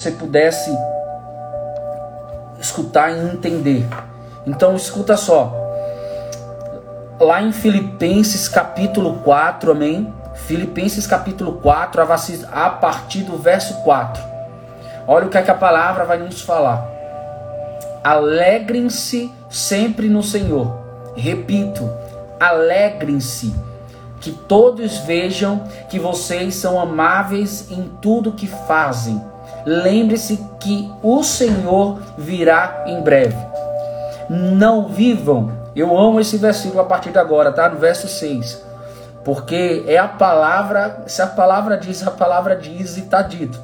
você pudesse escutar e entender. Então escuta só. Lá em Filipenses capítulo 4, amém? Filipenses capítulo 4, a partir do verso 4. Olha o que, é que a palavra vai nos falar. Alegrem-se sempre no Senhor. Repito, alegrem-se. Que todos vejam que vocês são amáveis em tudo que fazem lembre-se que o Senhor virá em breve. Não vivam, eu amo esse versículo a partir de agora, tá? No verso 6. Porque é a palavra, se a palavra diz, a palavra diz e está dito.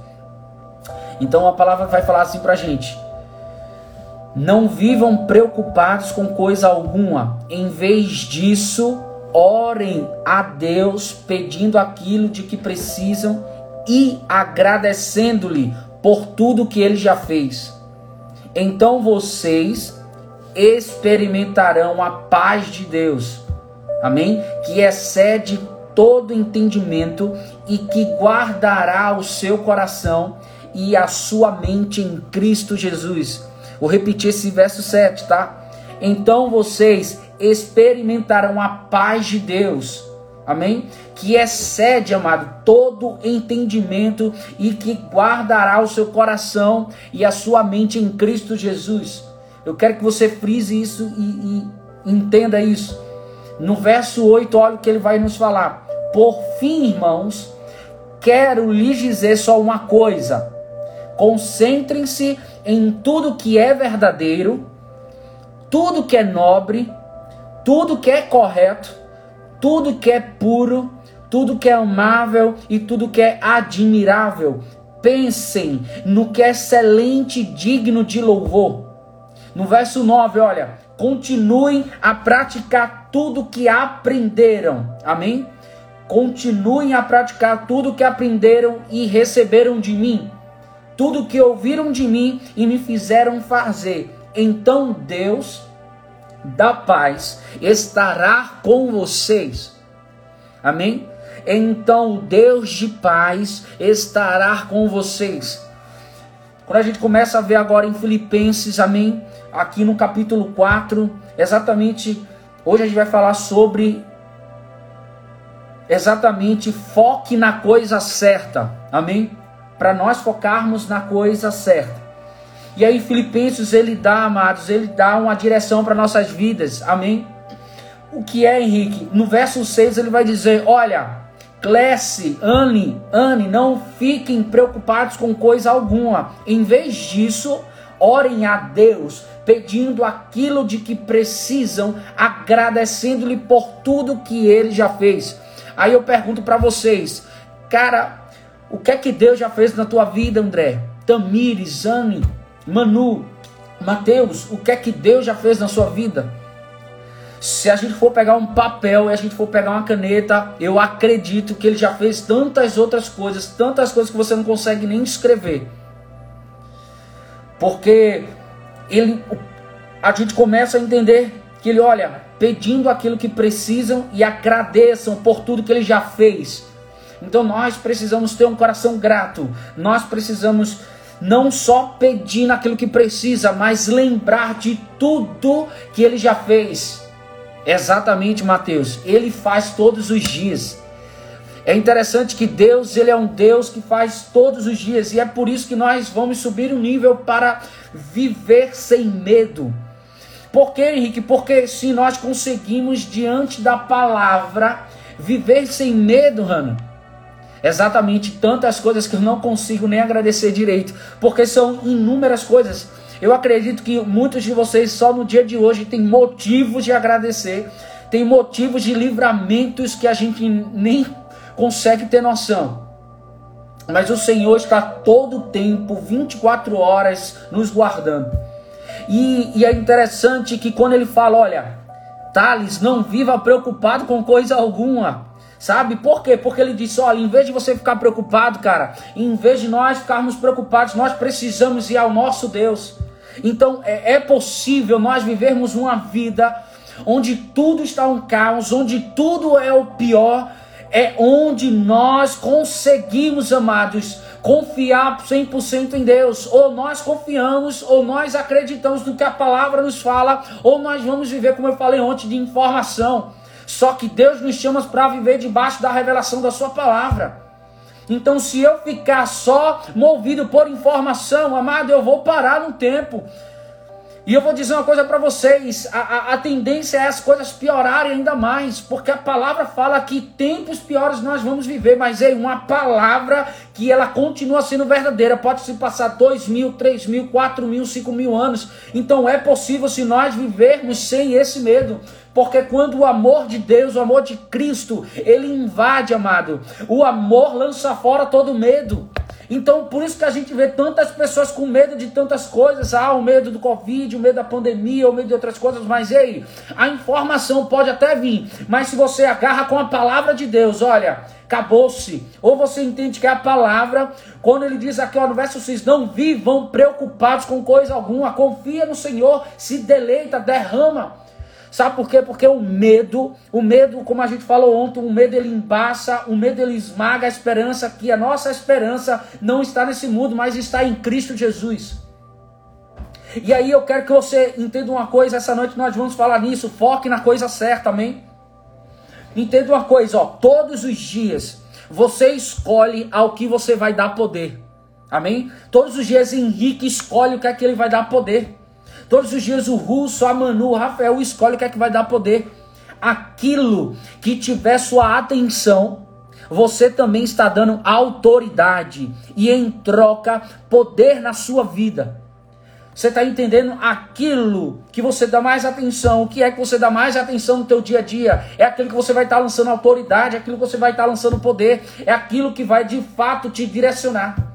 Então a palavra vai falar assim pra gente: Não vivam preocupados com coisa alguma, em vez disso, orem a Deus pedindo aquilo de que precisam e agradecendo-lhe por tudo que ele já fez. Então vocês experimentarão a paz de Deus. Amém? Que excede todo entendimento e que guardará o seu coração e a sua mente em Cristo Jesus. Vou repetir esse verso 7, tá? Então vocês experimentarão a paz de Deus Amém? Que excede, amado, todo entendimento e que guardará o seu coração e a sua mente em Cristo Jesus. Eu quero que você frise isso e, e entenda isso. No verso 8, olha o que ele vai nos falar. Por fim, irmãos, quero lhes dizer só uma coisa: concentrem-se em tudo que é verdadeiro, tudo que é nobre, tudo que é correto tudo que é puro, tudo que é amável e tudo que é admirável. Pensem no que é excelente e digno de louvor. No verso 9, olha, continuem a praticar tudo que aprenderam. Amém? Continuem a praticar tudo que aprenderam e receberam de mim, tudo que ouviram de mim e me fizeram fazer. Então Deus da paz estará com vocês. Amém? Então o Deus de paz estará com vocês. Quando a gente começa a ver agora em Filipenses, amém? Aqui no capítulo 4, exatamente, hoje a gente vai falar sobre exatamente foque na coisa certa. Amém? Para nós focarmos na coisa certa. E aí Filipenses ele dá, amados, ele dá uma direção para nossas vidas. Amém? O que é, Henrique? No verso 6 ele vai dizer: "Olha, Clesse, Anne, Anne, não fiquem preocupados com coisa alguma. Em vez disso, orem a Deus, pedindo aquilo de que precisam, agradecendo-lhe por tudo que ele já fez." Aí eu pergunto para vocês, cara, o que é que Deus já fez na tua vida, André? Tamires, Anne, Manu, Mateus, o que é que Deus já fez na sua vida? Se a gente for pegar um papel e a gente for pegar uma caneta, eu acredito que ele já fez tantas outras coisas, tantas coisas que você não consegue nem escrever. Porque ele a gente começa a entender que ele olha, pedindo aquilo que precisam e agradeçam por tudo que ele já fez. Então nós precisamos ter um coração grato. Nós precisamos não só pedir naquilo que precisa, mas lembrar de tudo que ele já fez. Exatamente, Mateus. Ele faz todos os dias. É interessante que Deus, ele é um Deus que faz todos os dias e é por isso que nós vamos subir o um nível para viver sem medo. Por quê, Henrique? Porque se nós conseguimos diante da palavra viver sem medo, Hannah, exatamente tantas coisas que eu não consigo nem agradecer direito, porque são inúmeras coisas. Eu acredito que muitos de vocês só no dia de hoje têm motivos de agradecer, tem motivos de livramentos que a gente nem consegue ter noção. Mas o Senhor está todo o tempo, 24 horas, nos guardando. E, e é interessante que quando ele fala, olha, Thales, não viva preocupado com coisa alguma. Sabe por quê? Porque ele disse: olha, em vez de você ficar preocupado, cara, em vez de nós ficarmos preocupados, nós precisamos ir ao nosso Deus. Então é, é possível nós vivermos uma vida onde tudo está um caos, onde tudo é o pior, é onde nós conseguimos, amados, confiar 100% em Deus. Ou nós confiamos, ou nós acreditamos no que a palavra nos fala, ou nós vamos viver, como eu falei ontem, de informação. Só que Deus nos chama para viver debaixo da revelação da Sua palavra. Então, se eu ficar só movido por informação, amado, eu vou parar no tempo. E eu vou dizer uma coisa para vocês: a, a, a, tendência é as coisas piorarem ainda mais, porque a palavra fala que tempos piores nós vamos viver, mas é uma palavra que ela continua sendo verdadeira. Pode se passar dois mil, três mil, quatro mil, cinco mil anos. Então é possível se nós vivermos sem esse medo. Porque quando o amor de Deus, o amor de Cristo, ele invade, amado, o amor lança fora todo medo. Então, por isso que a gente vê tantas pessoas com medo de tantas coisas. Ah, o medo do Covid, o medo da pandemia, o medo de outras coisas. Mas ei, a informação pode até vir. Mas se você agarra com a palavra de Deus, olha, acabou-se. Ou você entende que a palavra, quando ele diz aqui ó, no verso 6, não vivam preocupados com coisa alguma, confia no Senhor, se deleita, derrama. Sabe por quê? Porque o medo, o medo, como a gente falou ontem, o medo ele embaça, o medo ele esmaga a esperança, que a nossa esperança não está nesse mundo, mas está em Cristo Jesus. E aí eu quero que você entenda uma coisa, essa noite nós vamos falar nisso, foque na coisa certa, amém? Entenda uma coisa, ó, todos os dias você escolhe ao que você vai dar poder. Amém? Todos os dias Henrique escolhe o que é que ele vai dar poder. Todos os dias o Russo, a Manu, o Rafael escolhe o que é que vai dar poder. Aquilo que tiver sua atenção, você também está dando autoridade e em troca poder na sua vida. Você está entendendo aquilo que você dá mais atenção? O que é que você dá mais atenção no teu dia a dia? É aquilo que você vai estar tá lançando autoridade, é aquilo que você vai estar tá lançando poder, é aquilo que vai de fato te direcionar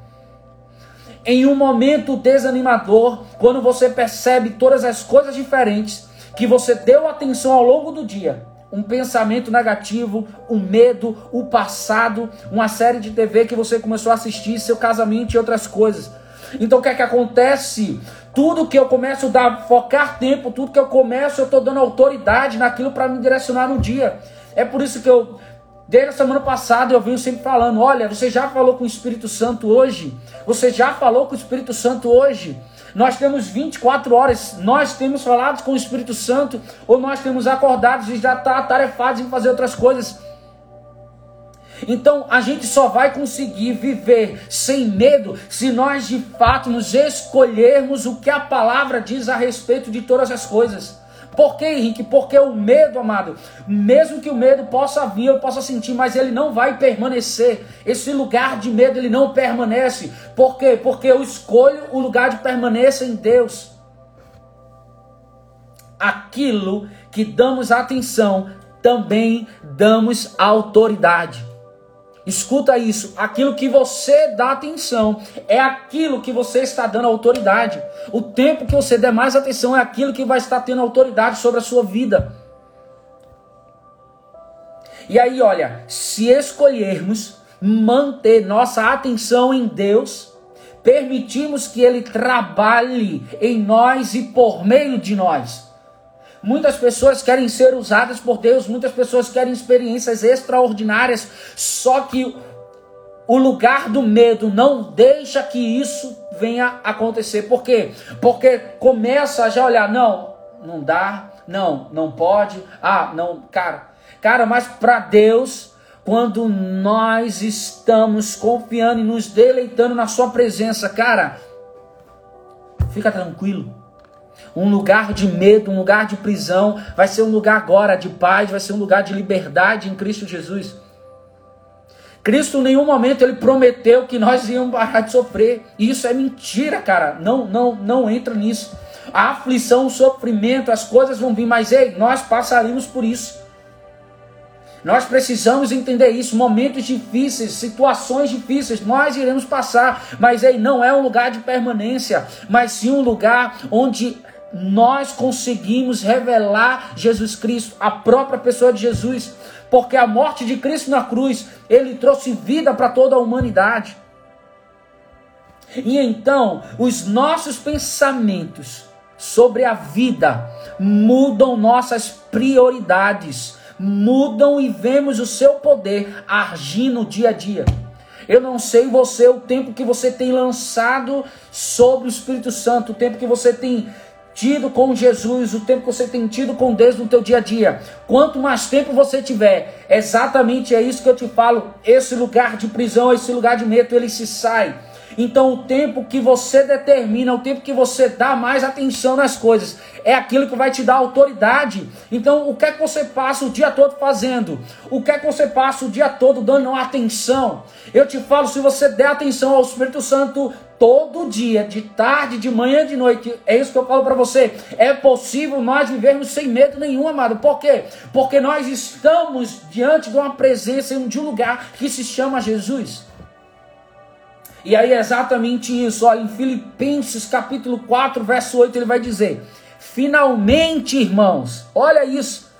em um momento desanimador, quando você percebe todas as coisas diferentes que você deu atenção ao longo do dia, um pensamento negativo, um medo, o passado, uma série de TV que você começou a assistir, seu casamento e outras coisas. Então o que é que acontece? Tudo que eu começo a focar tempo, tudo que eu começo, eu estou dando autoridade naquilo para me direcionar no dia. É por isso que eu Desde a semana passada eu venho sempre falando: olha, você já falou com o Espírito Santo hoje? Você já falou com o Espírito Santo hoje? Nós temos 24 horas, nós temos falado com o Espírito Santo, ou nós temos acordados e já está atarefados em fazer outras coisas. Então a gente só vai conseguir viver sem medo se nós de fato nos escolhermos o que a palavra diz a respeito de todas as coisas. Por que, Henrique? Porque o medo, amado, mesmo que o medo possa vir, eu possa sentir, mas ele não vai permanecer. Esse lugar de medo, ele não permanece. Por quê? Porque eu escolho o lugar de permanência em Deus. Aquilo que damos atenção, também damos autoridade. Escuta isso, aquilo que você dá atenção é aquilo que você está dando autoridade. O tempo que você der mais atenção é aquilo que vai estar tendo autoridade sobre a sua vida. E aí, olha, se escolhermos manter nossa atenção em Deus, permitimos que Ele trabalhe em nós e por meio de nós. Muitas pessoas querem ser usadas por Deus, muitas pessoas querem experiências extraordinárias, só que o lugar do medo não deixa que isso venha acontecer. Por quê? Porque começa a já olhar, não, não dá, não, não pode, ah, não, cara. Cara, mas para Deus, quando nós estamos confiando e nos deleitando na sua presença, cara, fica tranquilo um lugar de medo, um lugar de prisão, vai ser um lugar agora de paz, vai ser um lugar de liberdade em Cristo Jesus. Cristo em nenhum momento ele prometeu que nós íamos parar de sofrer. Isso é mentira, cara. Não, não, não entra nisso. A aflição, o sofrimento, as coisas vão vir, mas ei, nós passaremos por isso. Nós precisamos entender isso. Momentos difíceis, situações difíceis, nós iremos passar, mas ei, não é um lugar de permanência, mas sim um lugar onde nós conseguimos revelar Jesus Cristo, a própria pessoa de Jesus, porque a morte de Cristo na cruz, ele trouxe vida para toda a humanidade. E então, os nossos pensamentos sobre a vida mudam nossas prioridades, mudam e vemos o seu poder agir no dia a dia. Eu não sei você o tempo que você tem lançado sobre o Espírito Santo, o tempo que você tem tido com Jesus, o tempo que você tem tido com Deus no teu dia a dia. Quanto mais tempo você tiver, exatamente é isso que eu te falo, esse lugar de prisão, esse lugar de medo, ele se sai. Então, o tempo que você determina, o tempo que você dá mais atenção nas coisas, é aquilo que vai te dar autoridade. Então, o que é que você passa o dia todo fazendo? O que é que você passa o dia todo dando atenção? Eu te falo, se você der atenção ao Espírito Santo todo dia, de tarde, de manhã, de noite, é isso que eu falo para você. É possível nós vivermos sem medo nenhum, amado. Por quê? Porque nós estamos diante de uma presença, de um lugar que se chama Jesus. E aí é exatamente isso, olha, em Filipenses capítulo 4, verso 8, ele vai dizer: Finalmente, irmãos, olha isso,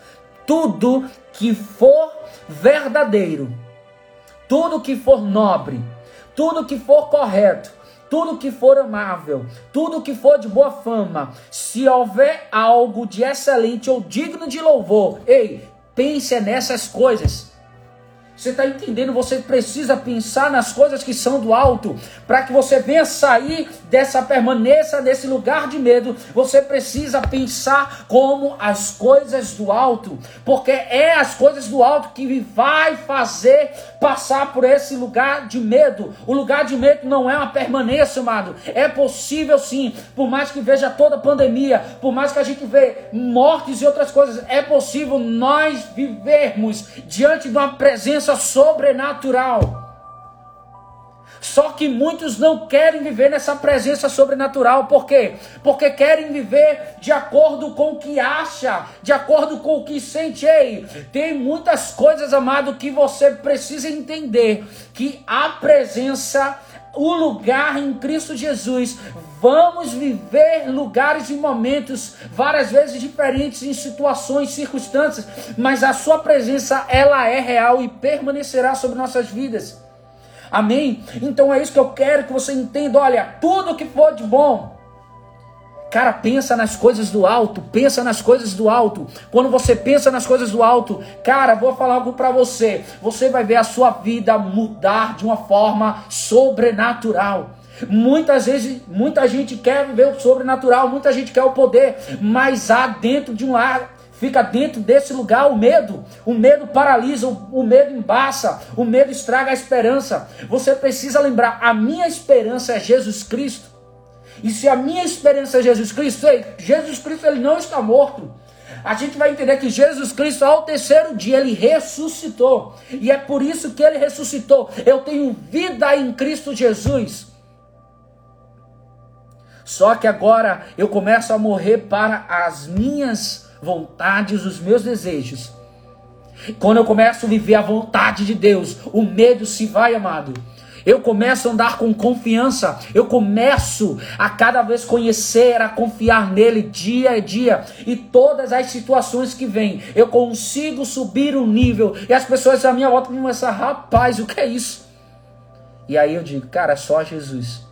tudo que for verdadeiro, tudo que for nobre, tudo que for correto, tudo que for amável, tudo que for de boa fama, se houver algo de excelente ou digno de louvor, ei, pense nessas coisas. Você está entendendo? Você precisa pensar nas coisas que são do alto, para que você venha sair dessa permanência, desse lugar de medo. Você precisa pensar como as coisas do alto, porque é as coisas do alto que vai fazer passar por esse lugar de medo. O lugar de medo não é uma permanência, amado. É possível sim, por mais que veja toda a pandemia, por mais que a gente vê mortes e outras coisas, é possível nós vivermos diante de uma presença presença sobrenatural. Só que muitos não querem viver nessa presença sobrenatural. Por quê? Porque querem viver de acordo com o que acha, de acordo com o que sente. Ei, tem muitas coisas, amado, que você precisa entender que a presença o lugar em Cristo Jesus. Vamos viver lugares e momentos várias vezes diferentes em situações, circunstâncias, mas a sua presença ela é real e permanecerá sobre nossas vidas. Amém? Então é isso que eu quero que você entenda. Olha, tudo que for de bom, Cara, pensa nas coisas do alto, pensa nas coisas do alto. Quando você pensa nas coisas do alto, cara, vou falar algo para você. Você vai ver a sua vida mudar de uma forma sobrenatural. Muitas vezes, muita gente quer viver o sobrenatural, muita gente quer o poder, mas há dentro de um lar, fica dentro desse lugar o medo. O medo paralisa, o, o medo embaça, o medo estraga a esperança. Você precisa lembrar: a minha esperança é Jesus Cristo. E se a minha esperança é Jesus Cristo, Jesus Cristo ele não está morto. A gente vai entender que Jesus Cristo, ao terceiro dia, ele ressuscitou. E é por isso que ele ressuscitou. Eu tenho vida em Cristo Jesus. Só que agora eu começo a morrer para as minhas vontades, os meus desejos. Quando eu começo a viver a vontade de Deus, o medo se vai, amado. Eu começo a andar com confiança. Eu começo a cada vez conhecer, a confiar nele dia a dia. E todas as situações que vêm, eu consigo subir o um nível. E as pessoas à minha volta começam, rapaz, o que é isso? E aí eu digo, cara, é só Jesus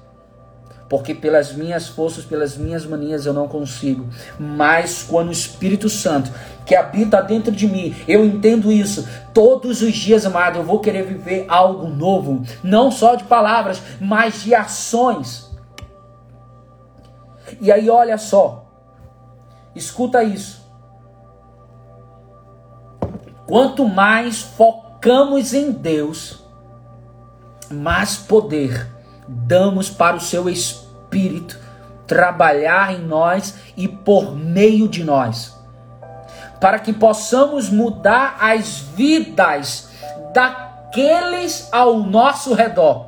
porque pelas minhas forças, pelas minhas manias eu não consigo. Mas quando o Espírito Santo que habita dentro de mim, eu entendo isso. Todos os dias, amado, eu vou querer viver algo novo, não só de palavras, mas de ações. E aí, olha só, escuta isso. Quanto mais focamos em Deus, mais poder damos para o seu Espírito trabalhar em nós e por meio de nós, para que possamos mudar as vidas daqueles ao nosso redor.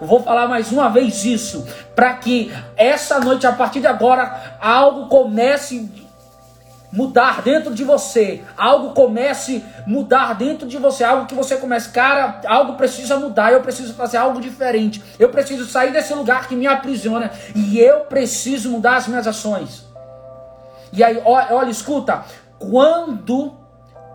vou falar mais uma vez isso, para que essa noite, a partir de agora, algo comece mudar dentro de você, algo comece mudar dentro de você, algo que você comece, cara, algo precisa mudar, eu preciso fazer algo diferente, eu preciso sair desse lugar que me aprisiona. E eu preciso mudar as minhas ações. E aí, olha escuta, quando,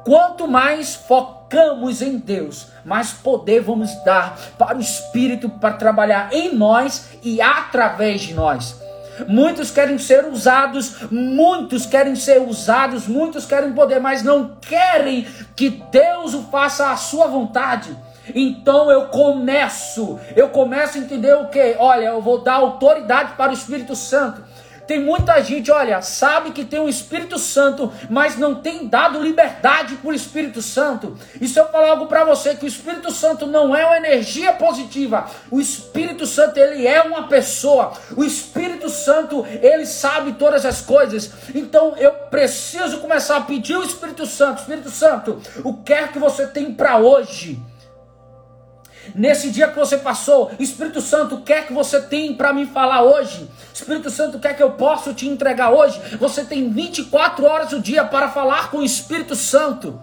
quanto mais focamos em Deus, mais poder vamos dar para o Espírito para trabalhar em nós e através de nós. Muitos querem ser usados, muitos querem ser usados, muitos querem poder, mas não querem que Deus o faça à sua vontade. Então eu começo, eu começo a entender o que? Olha, eu vou dar autoridade para o Espírito Santo. Tem muita gente, olha, sabe que tem o Espírito Santo, mas não tem dado liberdade para o Espírito Santo. E se eu falar algo para você, que o Espírito Santo não é uma energia positiva, o Espírito Santo, ele é uma pessoa. O Espírito Santo, ele sabe todas as coisas. Então eu preciso começar a pedir ao Espírito Santo, Espírito Santo, o que é que você tem para hoje? Nesse dia que você passou, Espírito Santo, o que é que você tem para me falar hoje? Espírito Santo, o que é que eu posso te entregar hoje? Você tem 24 horas do dia para falar com o Espírito Santo.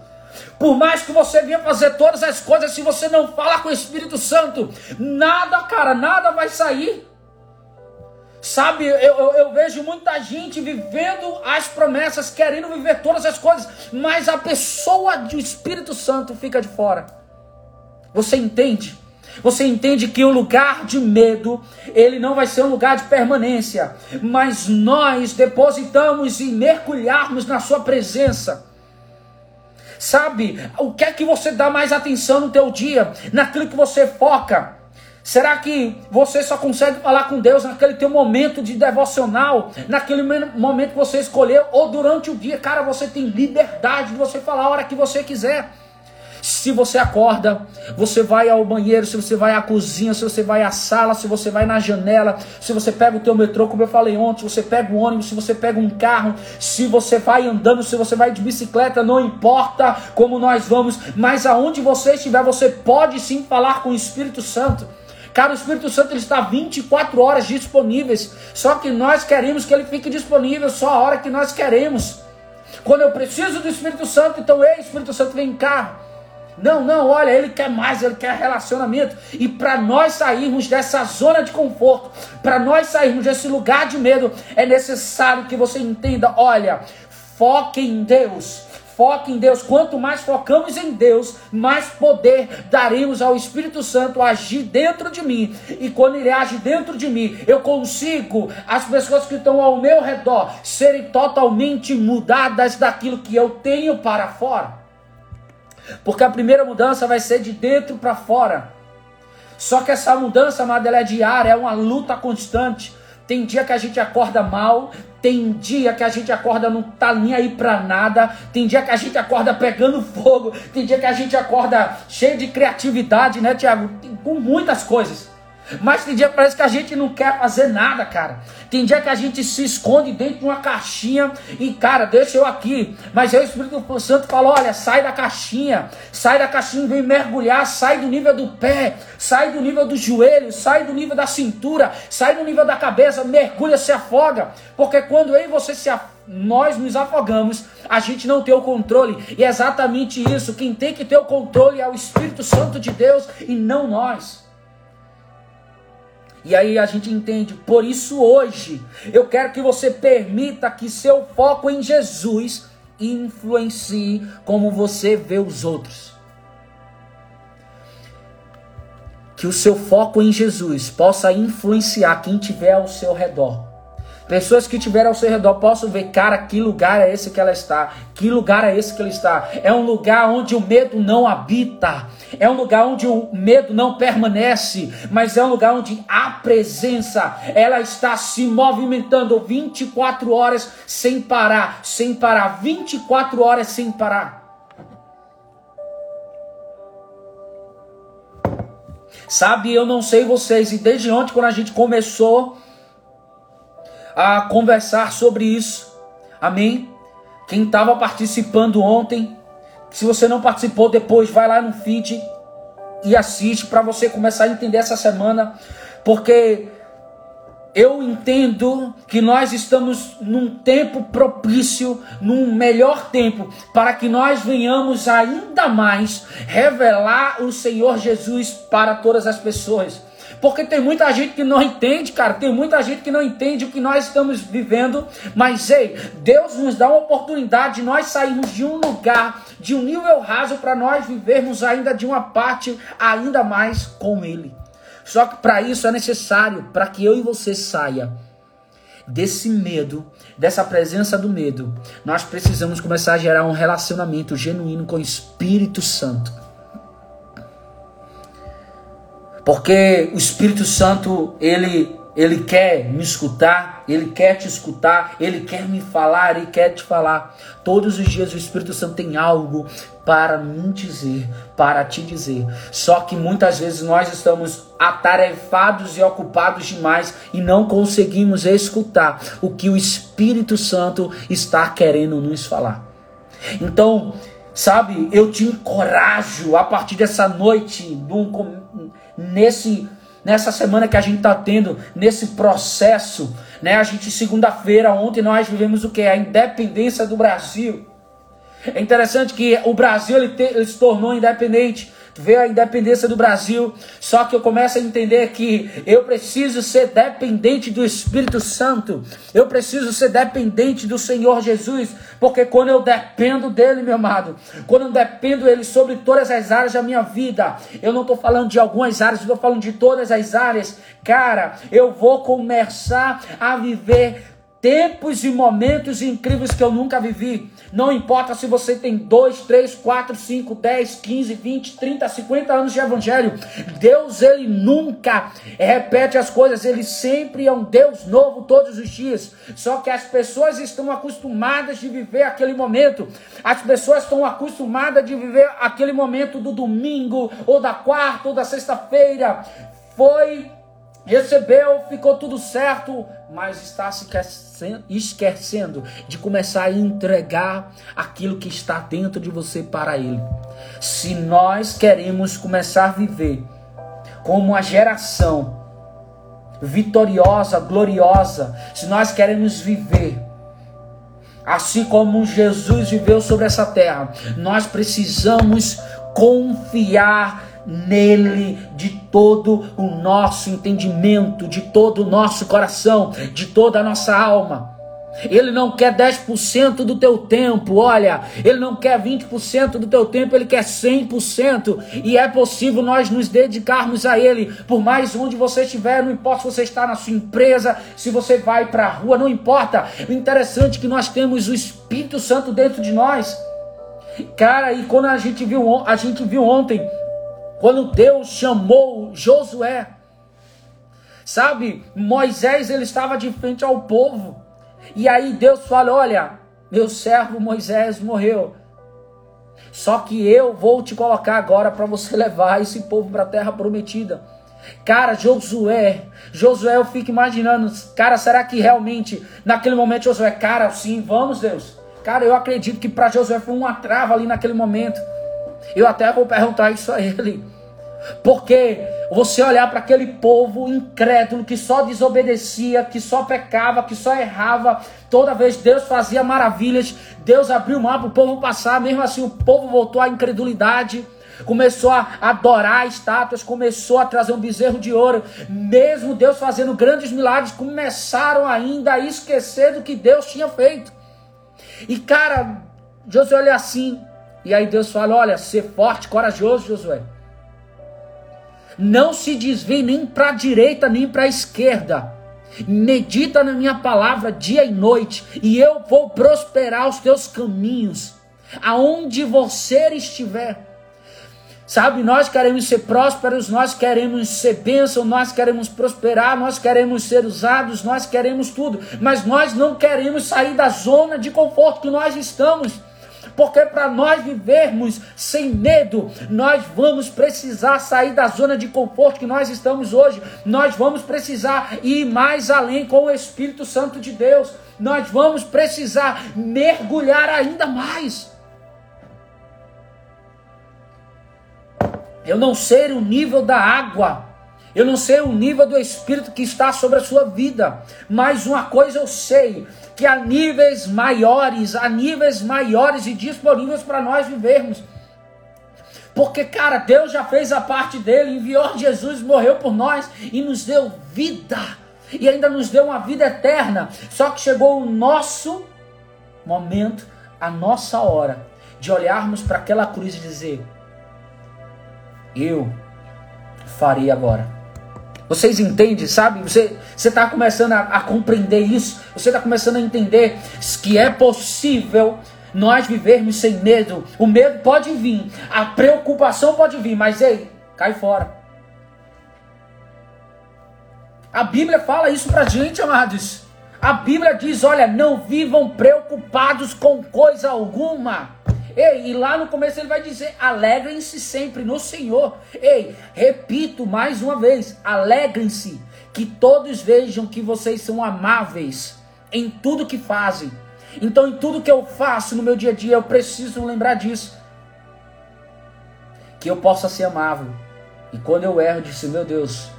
Por mais que você venha fazer todas as coisas, se você não falar com o Espírito Santo, nada, cara, nada vai sair. Sabe, eu, eu, eu, vejo muita gente vivendo as promessas, querendo viver todas as coisas, mas a pessoa do Espírito Santo fica de fora. Você entende? Você entende que o lugar de medo, ele não vai ser um lugar de permanência, mas nós depositamos e mergulharmos na sua presença. Sabe, o que é que você dá mais atenção no teu dia? Naquilo que você foca? Será que você só consegue falar com Deus naquele teu momento de devocional, naquele momento que você escolheu, ou durante o dia? Cara, você tem liberdade de você falar a hora que você quiser. Se você acorda, você vai ao banheiro, se você vai à cozinha, se você vai à sala, se você vai na janela, se você pega o teu metrô, como eu falei ontem, se você pega o ônibus, se você pega um carro, se você vai andando, se você vai de bicicleta, não importa como nós vamos, mas aonde você estiver, você pode sim falar com o Espírito Santo. Cara, o Espírito Santo ele está 24 horas disponíveis. Só que nós queremos que ele fique disponível só a hora que nós queremos. Quando eu preciso do Espírito Santo, então, ei, Espírito Santo, vem cá. Não, não, olha, ele quer mais, ele quer relacionamento. E para nós sairmos dessa zona de conforto, para nós sairmos desse lugar de medo, é necessário que você entenda: olha, foque em Deus. Foque em Deus. Quanto mais focamos em Deus, mais poder daremos ao Espírito Santo agir dentro de mim. E quando ele age dentro de mim, eu consigo as pessoas que estão ao meu redor serem totalmente mudadas daquilo que eu tenho para fora. Porque a primeira mudança vai ser de dentro para fora. Só que essa mudança, amada, ela é diária, é uma luta constante. Tem dia que a gente acorda mal, tem dia que a gente acorda não tá nem aí pra nada, tem dia que a gente acorda pegando fogo, tem dia que a gente acorda cheio de criatividade, né, Tiago? Com muitas coisas. Mas tem dia que parece que a gente não quer fazer nada, cara. Tem dia que a gente se esconde dentro de uma caixinha e, cara, deixa eu aqui. Mas aí o Espírito Santo falou: olha, sai da caixinha, sai da caixinha vem mergulhar, sai do nível do pé, sai do nível do joelho, sai do nível da cintura, sai do nível da cabeça, mergulha, se afoga. Porque quando eu e você se nós nos afogamos, a gente não tem o controle. E é exatamente isso. Quem tem que ter o controle é o Espírito Santo de Deus e não nós. E aí a gente entende, por isso hoje eu quero que você permita que seu foco em Jesus influencie como você vê os outros. Que o seu foco em Jesus possa influenciar quem tiver ao seu redor. Pessoas que estiverem ao seu redor possam ver, cara, que lugar é esse que ela está? Que lugar é esse que ela está? É um lugar onde o medo não habita. É um lugar onde o medo não permanece, mas é um lugar onde a presença, ela está se movimentando 24 horas sem parar, sem parar, 24 horas sem parar. Sabe, eu não sei vocês, e desde ontem, quando a gente começou a conversar sobre isso. Amém? Quem estava participando ontem, se você não participou depois, vai lá no feed e assiste para você começar a entender essa semana, porque eu entendo que nós estamos num tempo propício, num melhor tempo, para que nós venhamos ainda mais revelar o Senhor Jesus para todas as pessoas. Porque tem muita gente que não entende, cara. Tem muita gente que não entende o que nós estamos vivendo. Mas, ei, Deus nos dá uma oportunidade de nós sairmos de um lugar, de um nível raso, para nós vivermos ainda de uma parte ainda mais com Ele. Só que para isso é necessário, para que eu e você saia desse medo, dessa presença do medo, nós precisamos começar a gerar um relacionamento genuíno com o Espírito Santo. Porque o Espírito Santo, ele ele quer me escutar, ele quer te escutar, ele quer me falar, ele quer te falar. Todos os dias o Espírito Santo tem algo para me dizer, para te dizer. Só que muitas vezes nós estamos atarefados e ocupados demais e não conseguimos escutar o que o Espírito Santo está querendo nos falar. Então, sabe, eu te encorajo a partir dessa noite, nesse nessa semana que a gente está tendo, nesse processo, né? A gente, segunda-feira, ontem, nós vivemos o que? A independência do Brasil. É interessante que o Brasil ele, te, ele se tornou independente ver a independência do Brasil. Só que eu começo a entender que eu preciso ser dependente do Espírito Santo. Eu preciso ser dependente do Senhor Jesus. Porque quando eu dependo dele, meu amado, quando eu dependo dele sobre todas as áreas da minha vida, eu não estou falando de algumas áreas, estou falando de todas as áreas. Cara, eu vou começar a viver tempos e momentos incríveis que eu nunca vivi. Não importa se você tem 2, 3, 4, 5, 10, 15, 20, 30, 50 anos de evangelho. Deus, ele nunca repete as coisas. Ele sempre é um Deus novo todos os dias. Só que as pessoas estão acostumadas de viver aquele momento. As pessoas estão acostumadas de viver aquele momento do domingo, ou da quarta, ou da sexta-feira. Foi recebeu, ficou tudo certo, mas está se esquecendo de começar a entregar aquilo que está dentro de você para Ele. Se nós queremos começar a viver como uma geração vitoriosa, gloriosa, se nós queremos viver assim como Jesus viveu sobre essa terra, nós precisamos confiar nele de todo o nosso entendimento, de todo o nosso coração, de toda a nossa alma. Ele não quer 10% do teu tempo, olha, ele não quer 20% do teu tempo, ele quer 100%. E é possível nós nos dedicarmos a ele, por mais onde você estiver, não importa se você está na sua empresa, se você vai para a rua, não importa. O interessante é que nós temos o Espírito Santo dentro de nós. Cara, e quando a gente viu, a gente viu ontem quando Deus chamou Josué, sabe, Moisés ele estava de frente ao povo, e aí Deus fala: Olha, meu servo Moisés morreu, só que eu vou te colocar agora para você levar esse povo para a terra prometida. Cara, Josué, Josué, eu fico imaginando, cara, será que realmente naquele momento Josué, cara, sim, vamos Deus. Cara, eu acredito que para Josué foi uma trava ali naquele momento. Eu até vou perguntar isso a ele. Porque você olhar para aquele povo incrédulo que só desobedecia, que só pecava, que só errava, toda vez Deus fazia maravilhas, Deus abriu o mar para o povo passar, mesmo assim o povo voltou à incredulidade começou a adorar estátuas, começou a trazer um bezerro de ouro, mesmo Deus fazendo grandes milagres, começaram ainda a esquecer do que Deus tinha feito. E cara, Josué olha assim, e aí Deus fala: Olha, ser forte, corajoso, Josué. Não se desvie nem para a direita nem para a esquerda. Medita na minha palavra dia e noite, e eu vou prosperar os teus caminhos, aonde você estiver. Sabe, nós queremos ser prósperos, nós queremos ser bênção, nós queremos prosperar, nós queremos ser usados, nós queremos tudo, mas nós não queremos sair da zona de conforto que nós estamos. Porque para nós vivermos sem medo, nós vamos precisar sair da zona de conforto que nós estamos hoje. Nós vamos precisar ir mais além com o Espírito Santo de Deus. Nós vamos precisar mergulhar ainda mais. Eu não sei o nível da água eu não sei o nível do Espírito que está sobre a sua vida, mas uma coisa eu sei: que há níveis maiores, há níveis maiores e disponíveis para nós vivermos. Porque, cara, Deus já fez a parte dele, enviou Jesus, morreu por nós e nos deu vida. E ainda nos deu uma vida eterna. Só que chegou o nosso momento, a nossa hora, de olharmos para aquela cruz e dizer: Eu farei agora vocês entendem, sabe? Você está começando a, a compreender isso. Você está começando a entender que é possível nós vivermos sem medo. O medo pode vir, a preocupação pode vir, mas ei, cai fora. A Bíblia fala isso pra gente, amados. A Bíblia diz: olha, não vivam preocupados com coisa alguma. Ei, e lá no começo ele vai dizer: alegrem-se sempre no Senhor. Ei, repito mais uma vez: alegrem-se, que todos vejam que vocês são amáveis em tudo que fazem. Então, em tudo que eu faço no meu dia a dia, eu preciso lembrar disso. Que eu possa ser amável. E quando eu erro, eu disse: meu Deus,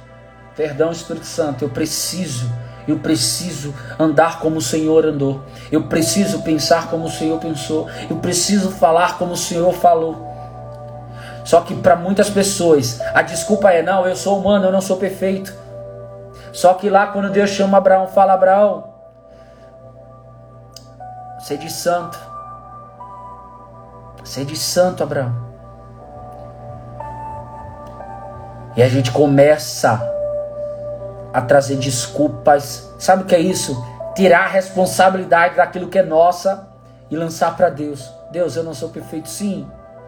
Perdão, Espírito Santo, eu preciso, eu preciso andar como o Senhor andou. Eu preciso pensar como o Senhor pensou. Eu preciso falar como o Senhor falou. Só que para muitas pessoas, a desculpa é: não, eu sou humano, eu não sou perfeito. Só que lá, quando Deus chama Abraão, fala: Abraão, sede santo. Sede santo, Abraão. E a gente começa a trazer desculpas. Sabe o que é isso? Tirar a responsabilidade daquilo que é nossa e lançar para Deus. Deus, eu não sou perfeito, sim.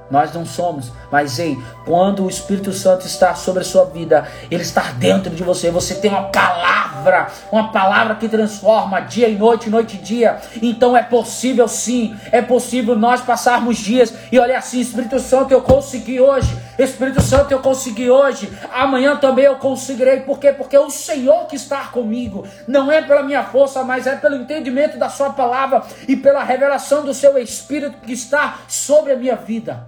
Nós não somos, mas ei, quando o Espírito Santo está sobre a sua vida, ele está dentro de você, você tem uma palavra, uma palavra que transforma dia e noite, noite e dia. Então é possível sim, é possível nós passarmos dias e olha assim, Espírito Santo, eu consegui hoje. Espírito Santo, eu consegui hoje. Amanhã também eu conseguirei. Por quê? Porque é o Senhor que está comigo. Não é pela minha força, mas é pelo entendimento da sua palavra e pela revelação do seu Espírito que está sobre a minha vida.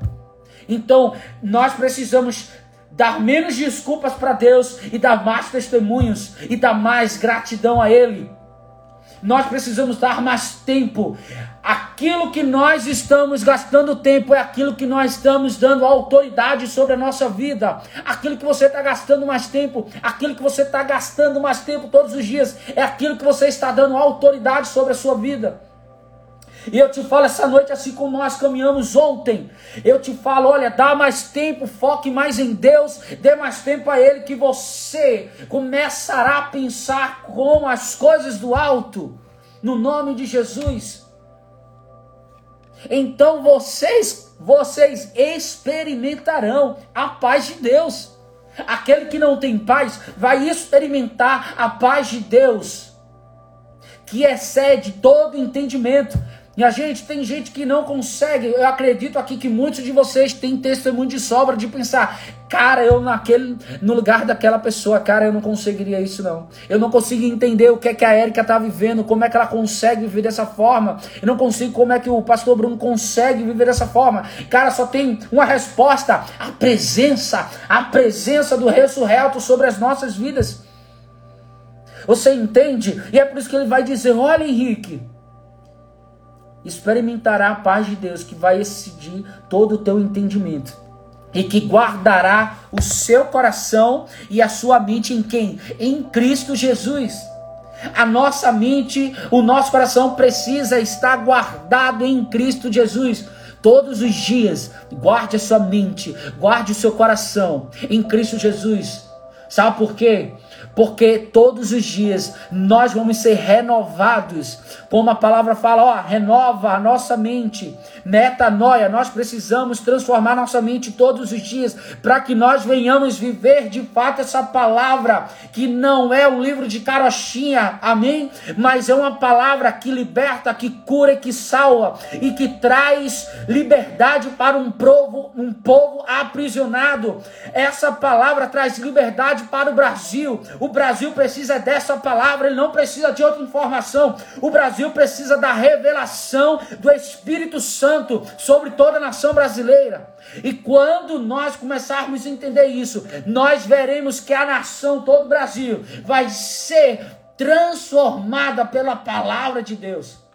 Então, nós precisamos dar menos desculpas para Deus e dar mais testemunhos e dar mais gratidão a Ele. Nós precisamos dar mais tempo. Aquilo que nós estamos gastando tempo é aquilo que nós estamos dando autoridade sobre a nossa vida. Aquilo que você está gastando mais tempo, aquilo que você está gastando mais tempo todos os dias, é aquilo que você está dando autoridade sobre a sua vida. E eu te falo essa noite, assim como nós caminhamos ontem, eu te falo: olha, dá mais tempo, foque mais em Deus, dê mais tempo a Ele, que você começará a pensar com as coisas do alto, no nome de Jesus. Então vocês, vocês experimentarão a paz de Deus. Aquele que não tem paz vai experimentar a paz de Deus, que excede todo entendimento. E a gente tem gente que não consegue. Eu acredito aqui que muitos de vocês têm testemunho de sobra de pensar, cara, eu naquele, no lugar daquela pessoa, cara, eu não conseguiria isso não. Eu não consigo entender o que é que a Érica tá vivendo, como é que ela consegue viver dessa forma. Eu não consigo como é que o pastor Bruno consegue viver dessa forma. Cara, só tem uma resposta: a presença, a presença do ressurreto sobre as nossas vidas. Você entende? E é por isso que ele vai dizer: olha, Henrique experimentará a paz de Deus que vai excedir todo o teu entendimento e que guardará o seu coração e a sua mente em quem? Em Cristo Jesus. A nossa mente, o nosso coração precisa estar guardado em Cristo Jesus. Todos os dias, guarde a sua mente, guarde o seu coração em Cristo Jesus. Sabe por quê? Porque todos os dias nós vamos ser renovados. Como a palavra fala, ó, renova a nossa mente. Metanoia, nós precisamos transformar nossa mente todos os dias para que nós venhamos viver de fato essa palavra, que não é um livro de carochinha, amém? Mas é uma palavra que liberta, que cura e que salva e que traz liberdade para um povo, um povo aprisionado. Essa palavra traz liberdade para o Brasil. O o Brasil precisa dessa palavra, ele não precisa de outra informação. O Brasil precisa da revelação do Espírito Santo sobre toda a nação brasileira. E quando nós começarmos a entender isso, nós veremos que a nação, todo o Brasil, vai ser transformada pela palavra de Deus.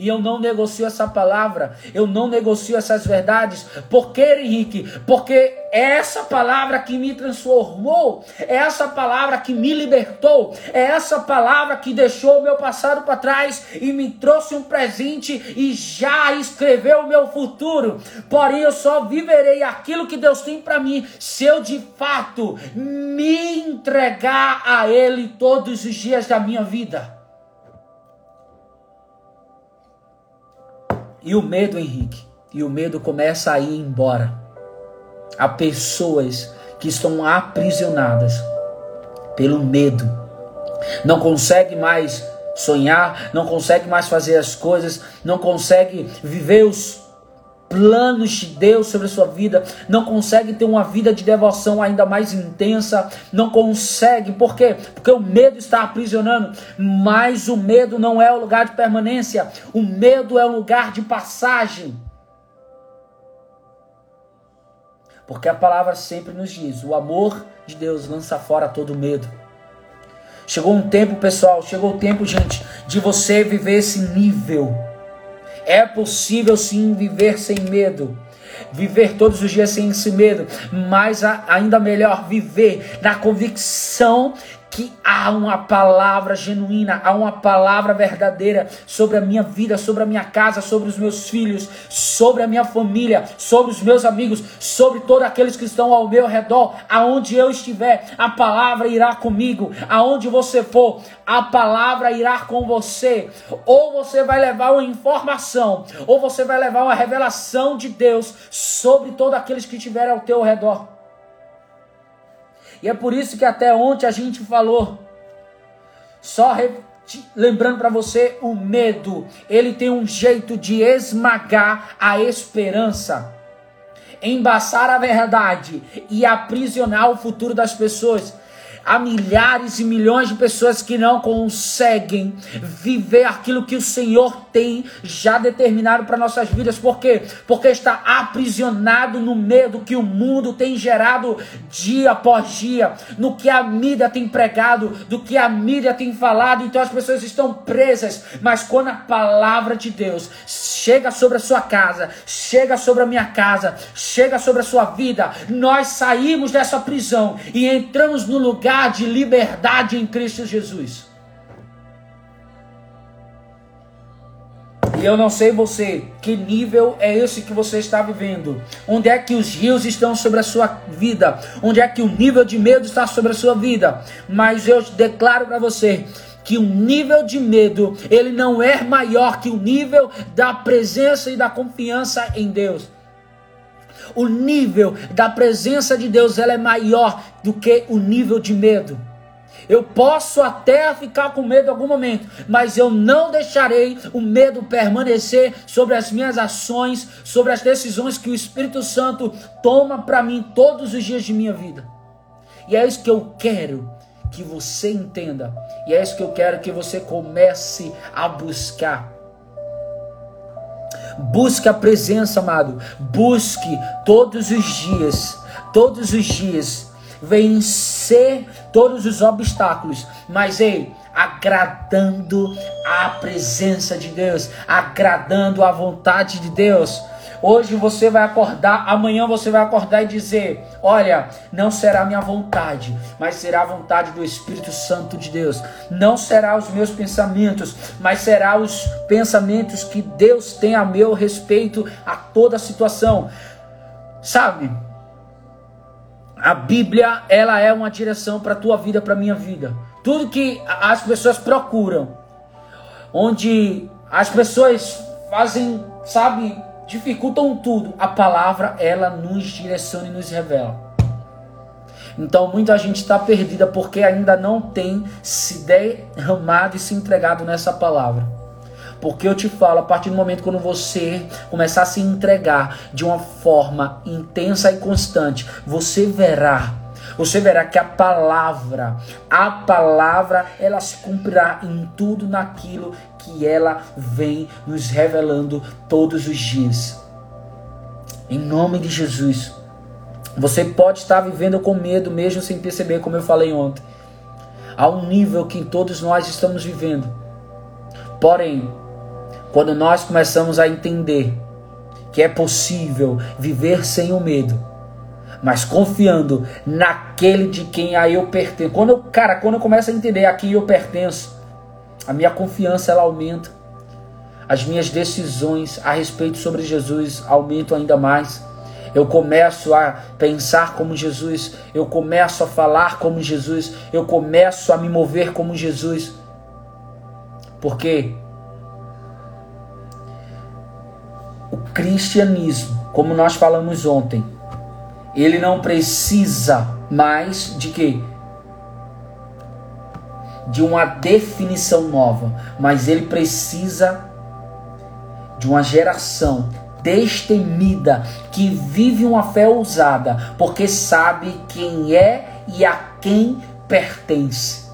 E eu não negocio essa palavra, eu não negocio essas verdades. Por que, Henrique? Porque é essa palavra que me transformou, é essa palavra que me libertou, é essa palavra que deixou o meu passado para trás e me trouxe um presente e já escreveu o meu futuro. Porém, eu só viverei aquilo que Deus tem para mim se eu de fato me entregar a Ele todos os dias da minha vida. E o medo, Henrique, e o medo começa a ir embora. Há pessoas que estão aprisionadas pelo medo. Não consegue mais sonhar, não consegue mais fazer as coisas, não consegue viver os planos de Deus sobre a sua vida, não consegue ter uma vida de devoção ainda mais intensa, não consegue, por quê? Porque o medo está aprisionando, mas o medo não é o lugar de permanência, o medo é um lugar de passagem. Porque a palavra sempre nos diz: o amor de Deus lança fora todo medo. Chegou um tempo, pessoal, chegou o tempo, gente, de você viver esse nível é possível sim viver sem medo. Viver todos os dias sem esse medo, mas ainda melhor viver na convicção que há uma palavra genuína, há uma palavra verdadeira sobre a minha vida, sobre a minha casa, sobre os meus filhos, sobre a minha família, sobre os meus amigos, sobre todos aqueles que estão ao meu redor, aonde eu estiver, a palavra irá comigo, aonde você for, a palavra irá com você. Ou você vai levar uma informação, ou você vai levar uma revelação de Deus sobre todos aqueles que estiverem ao teu redor. E é por isso que até ontem a gente falou. Só lembrando para você, o medo, ele tem um jeito de esmagar a esperança, embaçar a verdade e aprisionar o futuro das pessoas há milhares e milhões de pessoas que não conseguem viver aquilo que o Senhor tem já determinado para nossas vidas. Por quê? Porque está aprisionado no medo que o mundo tem gerado dia após dia, no que a mídia tem pregado, do que a mídia tem falado. Então as pessoas estão presas. Mas quando a palavra de Deus chega sobre a sua casa, chega sobre a minha casa, chega sobre a sua vida, nós saímos dessa prisão e entramos no lugar lugar de liberdade em Cristo Jesus. E eu não sei você, que nível é esse que você está vivendo? Onde é que os rios estão sobre a sua vida? Onde é que o nível de medo está sobre a sua vida? Mas eu declaro para você que o nível de medo, ele não é maior que o nível da presença e da confiança em Deus o nível da presença de Deus ela é maior do que o nível de medo. Eu posso até ficar com medo em algum momento, mas eu não deixarei o medo permanecer sobre as minhas ações, sobre as decisões que o Espírito Santo toma para mim todos os dias de minha vida. E é isso que eu quero que você entenda, e é isso que eu quero que você comece a buscar. Busque a presença, amado. Busque todos os dias, todos os dias, vencer todos os obstáculos. Mas ei, agradando a presença de Deus, agradando a vontade de Deus. Hoje você vai acordar, amanhã você vai acordar e dizer: Olha, não será minha vontade, mas será a vontade do Espírito Santo de Deus. Não será os meus pensamentos, mas será os pensamentos que Deus tem a meu respeito a toda a situação. Sabe? A Bíblia, ela é uma direção para a tua vida, para a minha vida. Tudo que as pessoas procuram, onde as pessoas fazem, sabe, dificultam tudo, a palavra ela nos direciona e nos revela. Então muita gente está perdida porque ainda não tem se derramado e se entregado nessa palavra. Porque eu te falo, a partir do momento quando você começar a se entregar de uma forma intensa e constante, você verá você verá que a palavra, a palavra, ela se cumprirá em tudo naquilo que ela vem nos revelando todos os dias. Em nome de Jesus. Você pode estar vivendo com medo mesmo sem perceber, como eu falei ontem. Há um nível que todos nós estamos vivendo. Porém, quando nós começamos a entender que é possível viver sem o medo, mas confiando naquele de quem a eu pertenço. Quando eu, cara, quando eu começo a entender a quem eu pertenço, a minha confiança ela aumenta. As minhas decisões a respeito sobre Jesus aumentam ainda mais. Eu começo a pensar como Jesus, eu começo a falar como Jesus, eu começo a me mover como Jesus. Porque o cristianismo, como nós falamos ontem, ele não precisa mais de quê? de uma definição nova, mas ele precisa de uma geração destemida que vive uma fé ousada, porque sabe quem é e a quem pertence.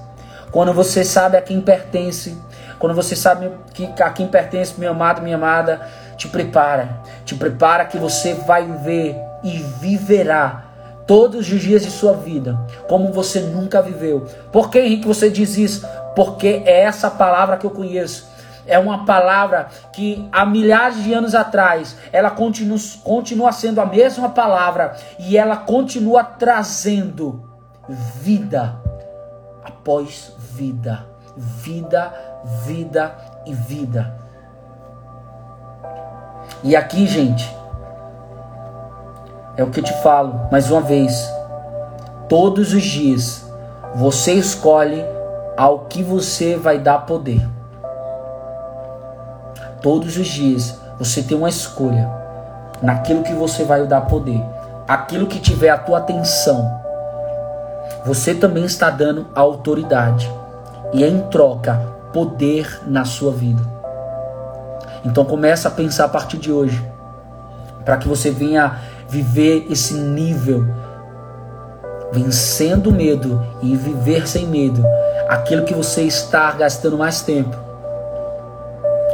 Quando você sabe a quem pertence, quando você sabe que a quem pertence, meu amado, minha amada, te prepara. Te prepara que você vai ver e viverá todos os dias de sua vida como você nunca viveu. Por que, Henrique, você diz isso? Porque é essa palavra que eu conheço. É uma palavra que há milhares de anos atrás ela continua, continua sendo a mesma palavra e ela continua trazendo vida após vida, vida, vida e vida. E aqui, gente, é o que eu te falo mais uma vez. Todos os dias você escolhe ao que você vai dar poder. Todos os dias você tem uma escolha naquilo que você vai dar poder. Aquilo que tiver a tua atenção, você também está dando autoridade. E em troca, poder na sua vida. Então começa a pensar a partir de hoje, para que você venha viver esse nível vencendo o medo e viver sem medo. Aquilo que você está gastando mais tempo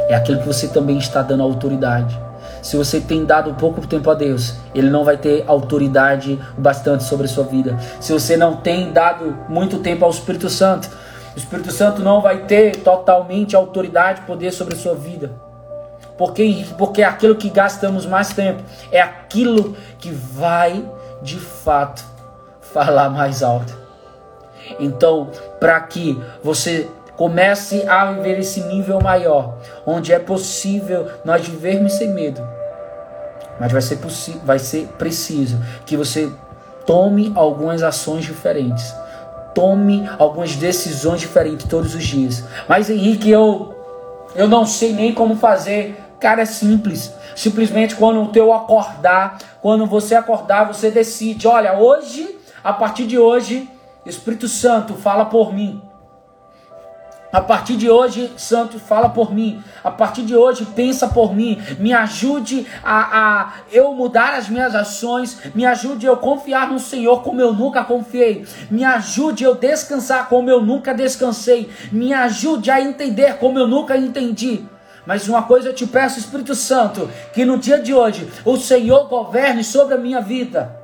é aquilo que você também está dando autoridade. Se você tem dado pouco tempo a Deus, Ele não vai ter autoridade bastante sobre a sua vida. Se você não tem dado muito tempo ao Espírito Santo, o Espírito Santo não vai ter totalmente autoridade poder sobre a sua vida. Porque, porque é aquilo que gastamos mais tempo é aquilo que vai de fato falar mais alto. Então, para que você comece a viver esse nível maior, onde é possível nós vivermos sem medo, mas vai ser, vai ser preciso que você tome algumas ações diferentes. Tome algumas decisões diferentes todos os dias. Mas Henrique, eu eu não sei nem como fazer. Cara, é simples. Simplesmente quando o teu acordar, quando você acordar, você decide, olha, hoje, a partir de hoje, Espírito Santo fala por mim. A partir de hoje, Santo, fala por mim. A partir de hoje, pensa por mim. Me ajude a, a eu mudar as minhas ações. Me ajude eu confiar no Senhor como eu nunca confiei. Me ajude eu descansar como eu nunca descansei. Me ajude a entender como eu nunca entendi. Mas uma coisa eu te peço, Espírito Santo, que no dia de hoje o Senhor governe sobre a minha vida.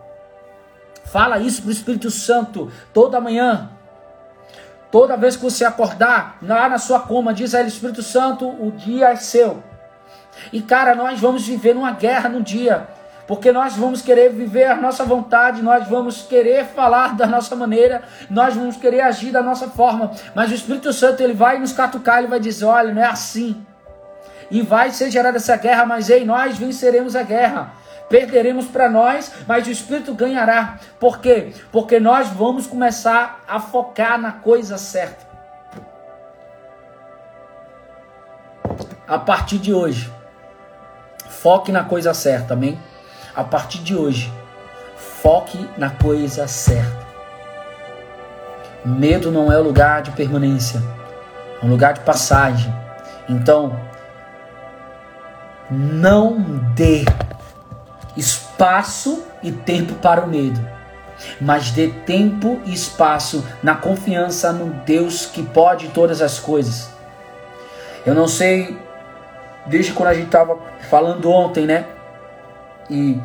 Fala isso para o Espírito Santo toda manhã. Toda vez que você acordar, lá na sua cama, diz a ele, Espírito Santo, o dia é seu. E cara, nós vamos viver numa guerra no dia. Porque nós vamos querer viver a nossa vontade, nós vamos querer falar da nossa maneira, nós vamos querer agir da nossa forma. Mas o Espírito Santo, ele vai nos catucar, ele vai dizer: olha, não é assim. E vai ser gerada essa guerra, mas ei, nós venceremos a guerra perderemos para nós, mas o Espírito ganhará. Por quê? Porque nós vamos começar a focar na coisa certa. A partir de hoje, foque na coisa certa, amém? A partir de hoje, foque na coisa certa. Medo não é lugar de permanência, é um lugar de passagem. Então, não dê espaço e tempo para o medo, mas dê tempo e espaço na confiança no Deus que pode todas as coisas. Eu não sei, desde quando a gente estava falando ontem, né? E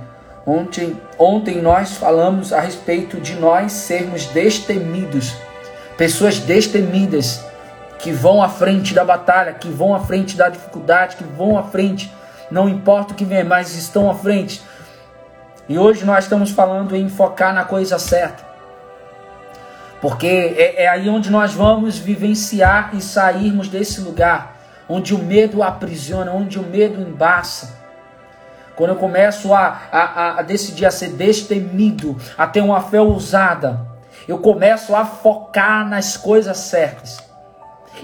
ontem, ontem nós falamos a respeito de nós sermos destemidos, pessoas destemidas que vão à frente da batalha, que vão à frente da dificuldade, que vão à frente, não importa o que vem, mas estão à frente e hoje nós estamos falando em focar na coisa certa. Porque é, é, aí onde nós vamos vivenciar e sairmos desse lugar onde o medo aprisiona, onde o medo embaça. Quando eu começo a, a, a decidir a ser destemido, a ter uma fé ousada, eu começo a focar nas coisas certas.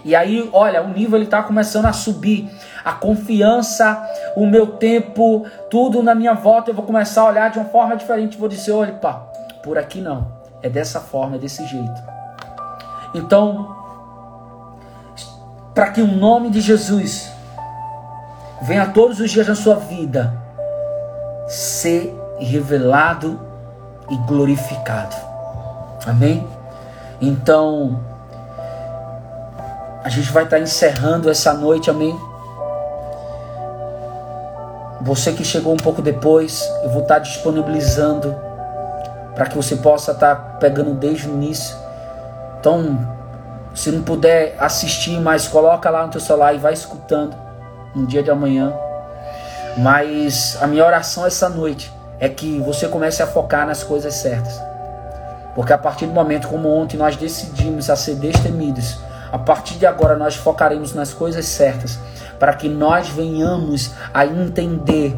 E aí, olha, o nível está começando a subir a confiança, o meu tempo, tudo na minha volta, eu vou começar a olhar de uma forma diferente. Vou dizer, olha, pá, por aqui não. É dessa forma, é desse jeito. Então, para que o nome de Jesus venha todos os dias na sua vida ser revelado e glorificado. Amém? Então, a gente vai estar encerrando essa noite, amém? Você que chegou um pouco depois, eu vou estar disponibilizando para que você possa estar pegando desde o início. Então, se não puder assistir, mas coloca lá no teu celular e vai escutando no dia de amanhã. Mas a minha oração essa noite é que você comece a focar nas coisas certas. Porque a partir do momento como ontem nós decidimos a ser destemidos, a partir de agora nós focaremos nas coisas certas, para que nós venhamos a entender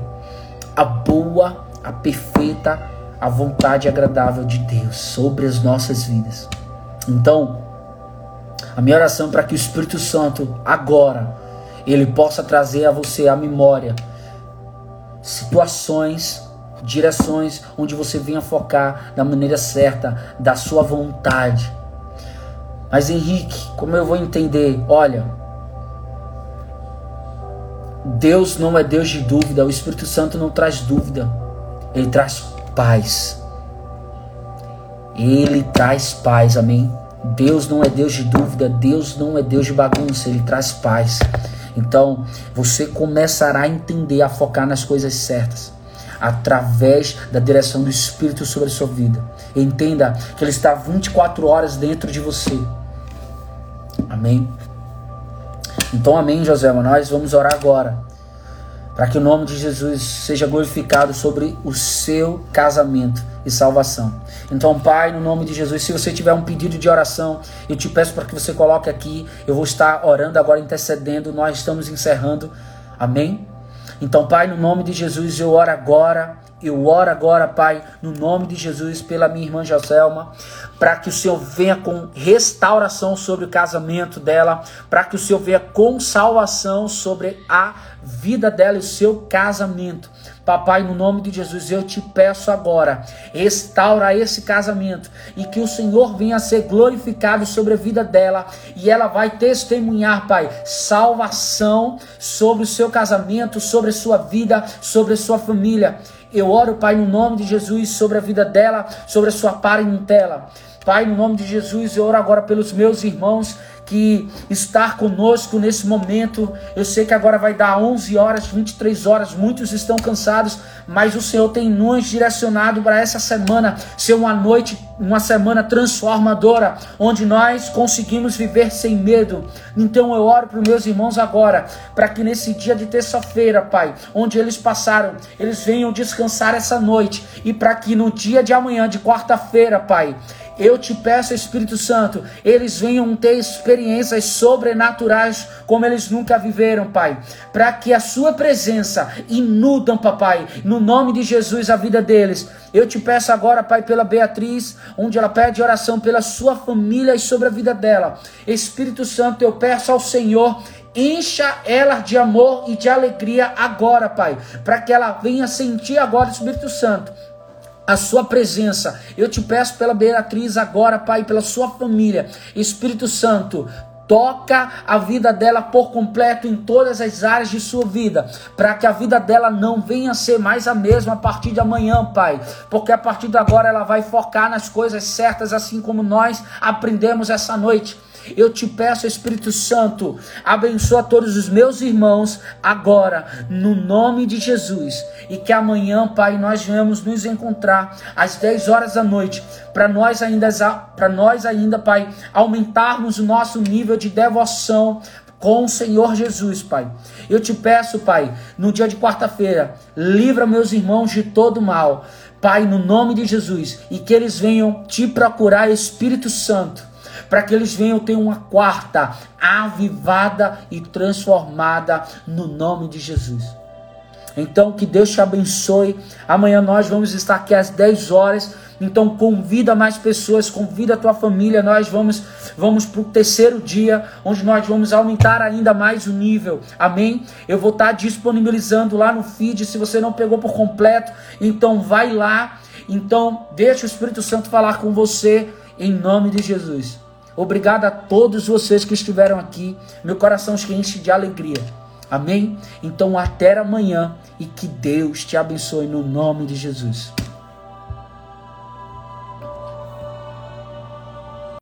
a boa, a perfeita, a vontade agradável de Deus sobre as nossas vidas. Então, a minha oração é para que o Espírito Santo agora ele possa trazer a você a memória situações, direções onde você venha focar da maneira certa, da sua vontade. Mas Henrique, como eu vou entender? Olha, Deus não é Deus de dúvida, o Espírito Santo não traz dúvida, ele traz paz. Ele traz paz, amém? Deus não é Deus de dúvida, Deus não é Deus de bagunça, ele traz paz. Então, você começará a entender, a focar nas coisas certas, através da direção do Espírito sobre a sua vida. Entenda que ele está 24 horas dentro de você. Amém? Então, amém, José. Nós vamos orar agora para que o nome de Jesus seja glorificado sobre o seu casamento e salvação. Então, Pai, no nome de Jesus, se você tiver um pedido de oração, eu te peço para que você coloque aqui. Eu vou estar orando agora, intercedendo. Nós estamos encerrando. Amém? Então, Pai, no nome de Jesus, eu oro agora eu oro agora, Pai, no nome de Jesus, pela minha irmã Joselma, para que o Senhor venha com restauração sobre o casamento dela, para que o Senhor venha com salvação sobre a vida dela e o seu casamento. Papai, no nome de Jesus, eu te peço agora, restaura esse casamento e que o Senhor venha a ser glorificado sobre a vida dela e ela vai testemunhar, Pai, salvação sobre o seu casamento, sobre a sua vida, sobre a sua família. Eu oro, Pai, no nome de Jesus, sobre a vida dela, sobre a sua parentela. Pai, no nome de Jesus, eu oro agora pelos meus irmãos que estar conosco nesse momento. Eu sei que agora vai dar 11 horas, 23 horas, muitos estão cansados, mas o Senhor tem nos direcionado para essa semana ser uma noite, uma semana transformadora, onde nós conseguimos viver sem medo. Então eu oro para os meus irmãos agora, para que nesse dia de terça-feira, Pai, onde eles passaram, eles venham descansar essa noite e para que no dia de amanhã, de quarta-feira, Pai, eu te peço, Espírito Santo, eles venham ter experiências sobrenaturais como eles nunca viveram, Pai, para que a sua presença inundam, papai, no nome de Jesus a vida deles. Eu te peço agora, Pai, pela Beatriz, onde ela pede oração pela sua família e sobre a vida dela. Espírito Santo, eu peço ao Senhor Encha ela de amor e de alegria agora, Pai, para que ela venha sentir agora o Espírito Santo a sua presença. Eu te peço pela Beatriz agora, Pai, pela sua família. Espírito Santo, toca a vida dela por completo em todas as áreas de sua vida, para que a vida dela não venha a ser mais a mesma a partir de amanhã, Pai, porque a partir de agora ela vai focar nas coisas certas, assim como nós aprendemos essa noite. Eu te peço, Espírito Santo, abençoa todos os meus irmãos agora, no nome de Jesus. E que amanhã, Pai, nós venhamos nos encontrar às 10 horas da noite, para nós ainda, para nós ainda, Pai, aumentarmos o nosso nível de devoção com o Senhor Jesus, Pai. Eu te peço, Pai, no dia de quarta-feira, livra meus irmãos de todo mal. Pai, no nome de Jesus, e que eles venham te procurar, Espírito Santo para que eles venham ter uma quarta avivada e transformada no nome de Jesus. Então, que Deus te abençoe. Amanhã nós vamos estar aqui às 10 horas. Então, convida mais pessoas, convida a tua família. Nós vamos vamos para o terceiro dia, onde nós vamos aumentar ainda mais o nível. Amém? Eu vou estar disponibilizando lá no feed. Se você não pegou por completo, então vai lá. Então, deixa o Espírito Santo falar com você em nome de Jesus. Obrigado a todos vocês que estiveram aqui. Meu coração se enche de alegria. Amém? Então até amanhã e que Deus te abençoe no nome de Jesus.